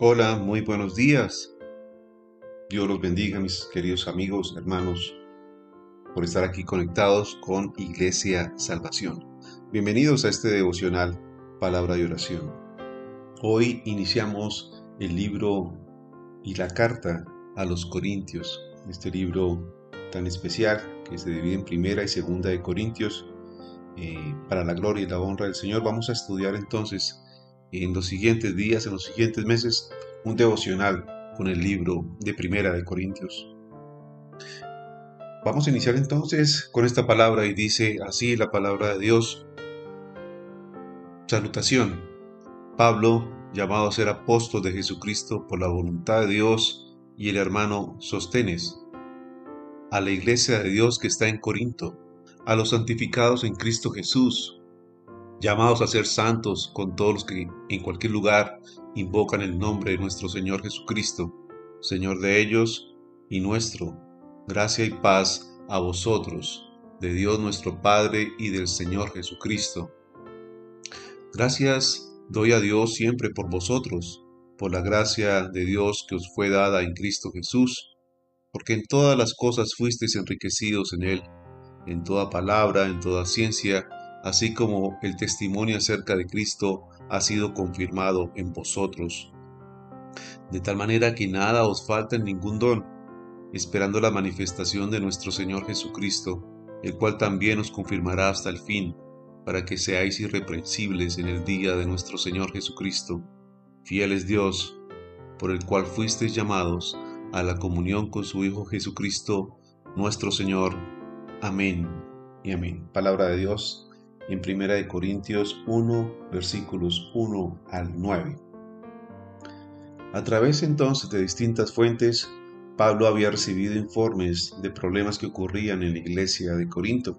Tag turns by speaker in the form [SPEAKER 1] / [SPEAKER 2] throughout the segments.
[SPEAKER 1] Hola, muy buenos días. Dios los bendiga, mis queridos amigos, hermanos, por estar aquí conectados con Iglesia Salvación. Bienvenidos a este devocional Palabra de Oración. Hoy iniciamos el libro y la carta a los Corintios, este libro tan especial que se divide en primera y segunda de Corintios. Eh, para la gloria y la honra del Señor, vamos a estudiar entonces en los siguientes días, en los siguientes meses, un devocional con el libro de Primera de Corintios. Vamos a iniciar entonces con esta palabra y dice así la palabra de Dios. Salutación. Pablo, llamado a ser apóstol de Jesucristo por la voluntad de Dios, y el hermano Sostenes, a la iglesia de Dios que está en Corinto, a los santificados en Cristo Jesús, llamados a ser santos con todos los que en cualquier lugar invocan el nombre de nuestro Señor Jesucristo, Señor de ellos y nuestro. Gracia y paz a vosotros, de Dios nuestro Padre y del Señor Jesucristo. Gracias doy a Dios siempre por vosotros, por la gracia de Dios que os fue dada en Cristo Jesús, porque en todas las cosas fuisteis enriquecidos en Él, en toda palabra, en toda ciencia, así como el testimonio acerca de Cristo ha sido confirmado en vosotros. De tal manera que nada os falta en ningún don, esperando la manifestación de nuestro Señor Jesucristo, el cual también os confirmará hasta el fin, para que seáis irreprensibles en el día de nuestro Señor Jesucristo. Fiel es Dios, por el cual fuisteis llamados a la comunión con su Hijo Jesucristo, nuestro Señor. Amén y amén. Palabra de Dios en 1 Corintios 1, versículos 1 al 9. A través entonces de distintas fuentes, Pablo había recibido informes de problemas que ocurrían en la iglesia de Corinto,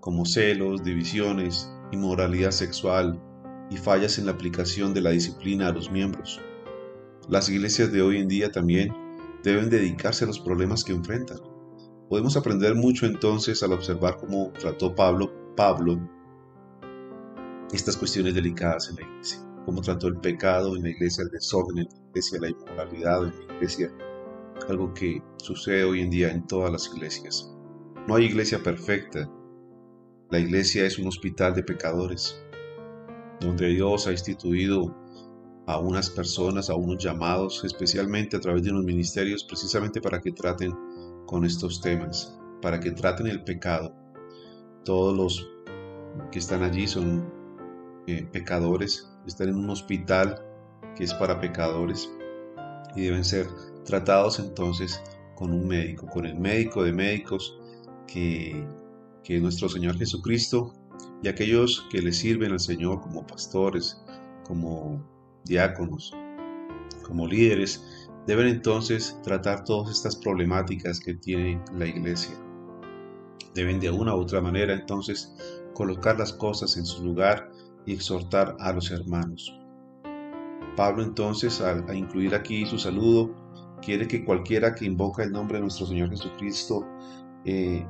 [SPEAKER 1] como celos, divisiones, inmoralidad sexual y fallas en la aplicación de la disciplina a los miembros. Las iglesias de hoy en día también deben dedicarse a los problemas que enfrentan. Podemos aprender mucho entonces al observar cómo trató Pablo, Pablo estas cuestiones delicadas en la iglesia. Cómo trató el pecado en la iglesia, el desorden en la iglesia, la inmoralidad en la iglesia. Algo que sucede hoy en día en todas las iglesias. No hay iglesia perfecta. La iglesia es un hospital de pecadores, donde Dios ha instituido a unas personas, a unos llamados, especialmente a través de unos ministerios, precisamente para que traten con estos temas, para que traten el pecado. Todos los que están allí son eh, pecadores, están en un hospital que es para pecadores y deben ser tratados entonces con un médico, con el médico de médicos que, que es nuestro Señor Jesucristo y aquellos que le sirven al Señor como pastores, como diáconos, como líderes, deben entonces tratar todas estas problemáticas que tiene la iglesia. Deben de una u otra manera entonces colocar las cosas en su lugar y exhortar a los hermanos. Pablo entonces, al, incluir aquí su saludo, quiere que cualquiera que invoca el nombre de nuestro Señor Jesucristo eh,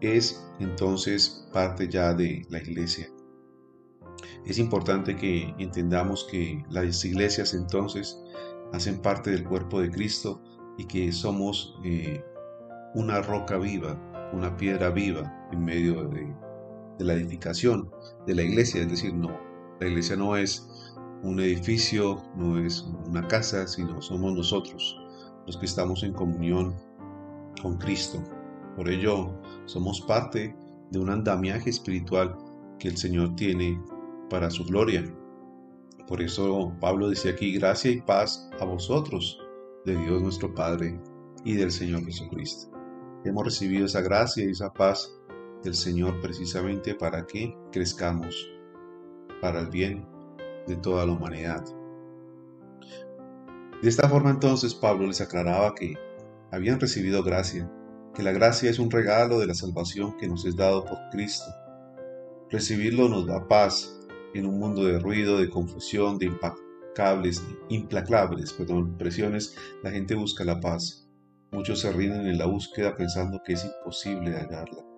[SPEAKER 1] es entonces parte ya de la iglesia. Es importante que entendamos que las iglesias entonces hacen parte del cuerpo de Cristo y que somos eh, una roca viva, una piedra viva en medio de, de la edificación de la iglesia, es decir, no, la iglesia no es un edificio, no es una casa, sino somos nosotros los que estamos en comunión con Cristo. Por ello, somos parte de un andamiaje espiritual que el Señor tiene para su gloria. Por eso Pablo dice aquí, gracia y paz a vosotros, de Dios nuestro Padre y del Señor Jesucristo. Hemos recibido esa gracia y esa paz del Señor precisamente para que crezcamos para el bien de toda la humanidad. De esta forma entonces Pablo les aclaraba que habían recibido gracia, que la gracia es un regalo de la salvación que nos es dado por Cristo. Recibirlo nos da paz en un mundo de ruido, de confusión, de implacables, implacables perdón, presiones, la gente busca la paz. Muchos se rinden en la búsqueda pensando que es imposible hallarla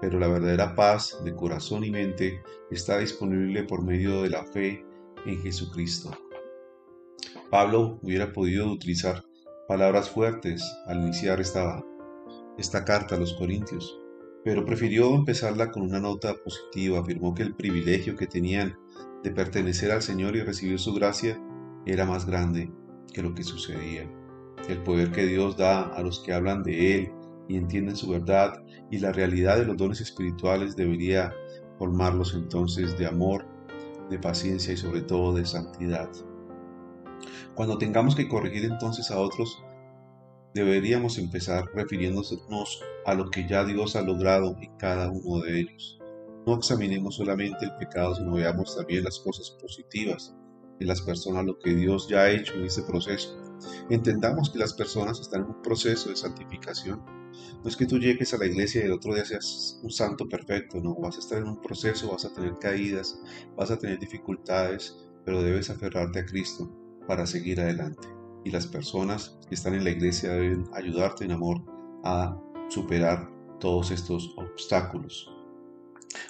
[SPEAKER 1] pero la verdadera paz de corazón y mente está disponible por medio de la fe en Jesucristo. Pablo hubiera podido utilizar palabras fuertes al iniciar esta, esta carta a los Corintios, pero prefirió empezarla con una nota positiva. Afirmó que el privilegio que tenían de pertenecer al Señor y recibir su gracia era más grande que lo que sucedía. El poder que Dios da a los que hablan de Él y entienden su verdad y la realidad de los dones espirituales debería formarlos entonces de amor, de paciencia y sobre todo de santidad. Cuando tengamos que corregir entonces a otros, deberíamos empezar refiriéndonos a lo que ya Dios ha logrado en cada uno de ellos. No examinemos solamente el pecado, sino veamos también las cosas positivas en las personas, lo que Dios ya ha hecho en ese proceso. Entendamos que las personas están en un proceso de santificación. No es que tú llegues a la iglesia y el otro día seas un santo perfecto, no, vas a estar en un proceso, vas a tener caídas, vas a tener dificultades, pero debes aferrarte a Cristo para seguir adelante. Y las personas que están en la iglesia deben ayudarte en amor a superar todos estos obstáculos.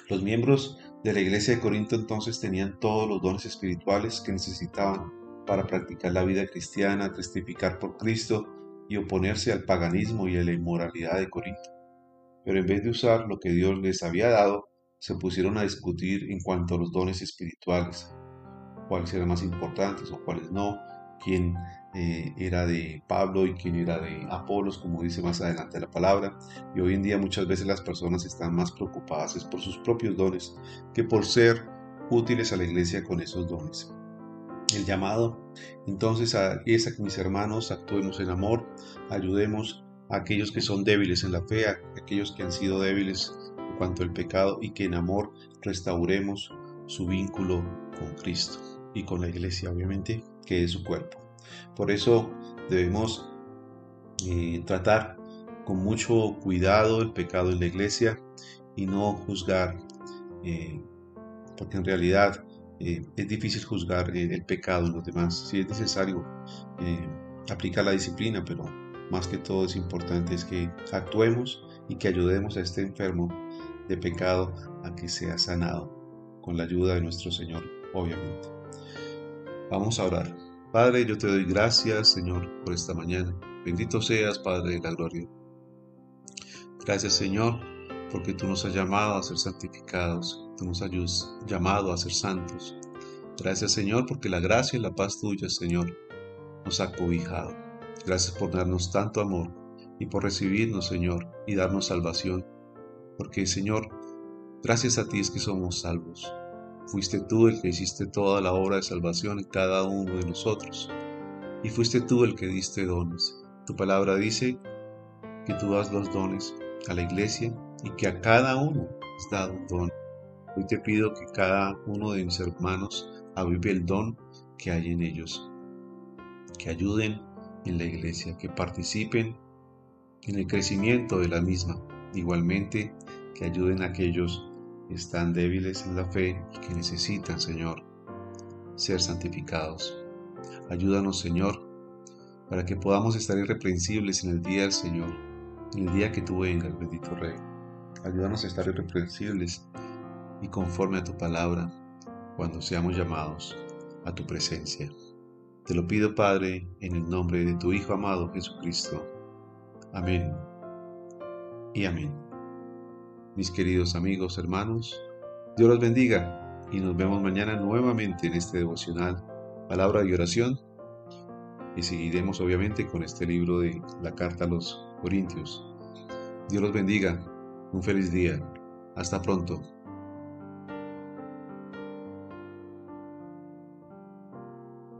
[SPEAKER 1] Los miembros de la iglesia de Corinto entonces tenían todos los dones espirituales que necesitaban para practicar la vida cristiana, testificar por Cristo y oponerse al paganismo y a la inmoralidad de Corinto. Pero en vez de usar lo que Dios les había dado, se pusieron a discutir en cuanto a los dones espirituales, cuáles eran más importantes o cuáles no, quién eh, era de Pablo y quién era de Apolos, como dice más adelante la palabra. Y hoy en día muchas veces las personas están más preocupadas por sus propios dones que por ser útiles a la iglesia con esos dones. El llamado entonces es a que mis hermanos actuemos en amor, ayudemos a aquellos que son débiles en la fe, a aquellos que han sido débiles en cuanto al pecado y que en amor restauremos su vínculo con Cristo y con la iglesia, obviamente, que es su cuerpo. Por eso debemos eh, tratar con mucho cuidado el pecado en la iglesia y no juzgar, eh, porque en realidad eh, es difícil juzgar el pecado en los demás. Si es necesario aplicar la disciplina, pero más que todo es importante es que actuemos y que ayudemos a este enfermo de pecado a que sea sanado con la ayuda de nuestro Señor, obviamente. Vamos a orar. Padre, yo te doy gracias, Señor, por esta mañana. Bendito seas, Padre de la gloria. Gracias, Señor, porque tú nos has llamado a ser santificados, tú nos has llamado a ser santos. Gracias, Señor, porque la gracia y la paz tuya, Señor, nos ha cobijado. Gracias por darnos tanto amor y por recibirnos, Señor, y darnos salvación. Porque, Señor, gracias a ti es que somos salvos. Fuiste tú el que hiciste toda la obra de salvación en cada uno de nosotros. Y fuiste tú el que diste dones. Tu palabra dice que tú das los dones a la iglesia y que a cada uno has dado un don. Hoy te pido que cada uno de mis hermanos avive el don que hay en ellos. Que ayuden en la iglesia, que participen en el crecimiento de la misma. Igualmente, que ayuden a aquellos están débiles en la fe y que necesitan, Señor, ser santificados. Ayúdanos, Señor, para que podamos estar irreprensibles en el día del Señor, el día que tú vengas, bendito Rey. Ayúdanos a estar irreprensibles y conforme a tu palabra cuando seamos llamados a tu presencia. Te lo pido, Padre, en el nombre de tu Hijo amado Jesucristo. Amén y amén mis queridos amigos, hermanos. Dios los bendiga y nos vemos mañana nuevamente en este devocional, palabra y oración. Y seguiremos obviamente con este libro de la carta a los Corintios. Dios los bendiga. Un feliz día. Hasta pronto.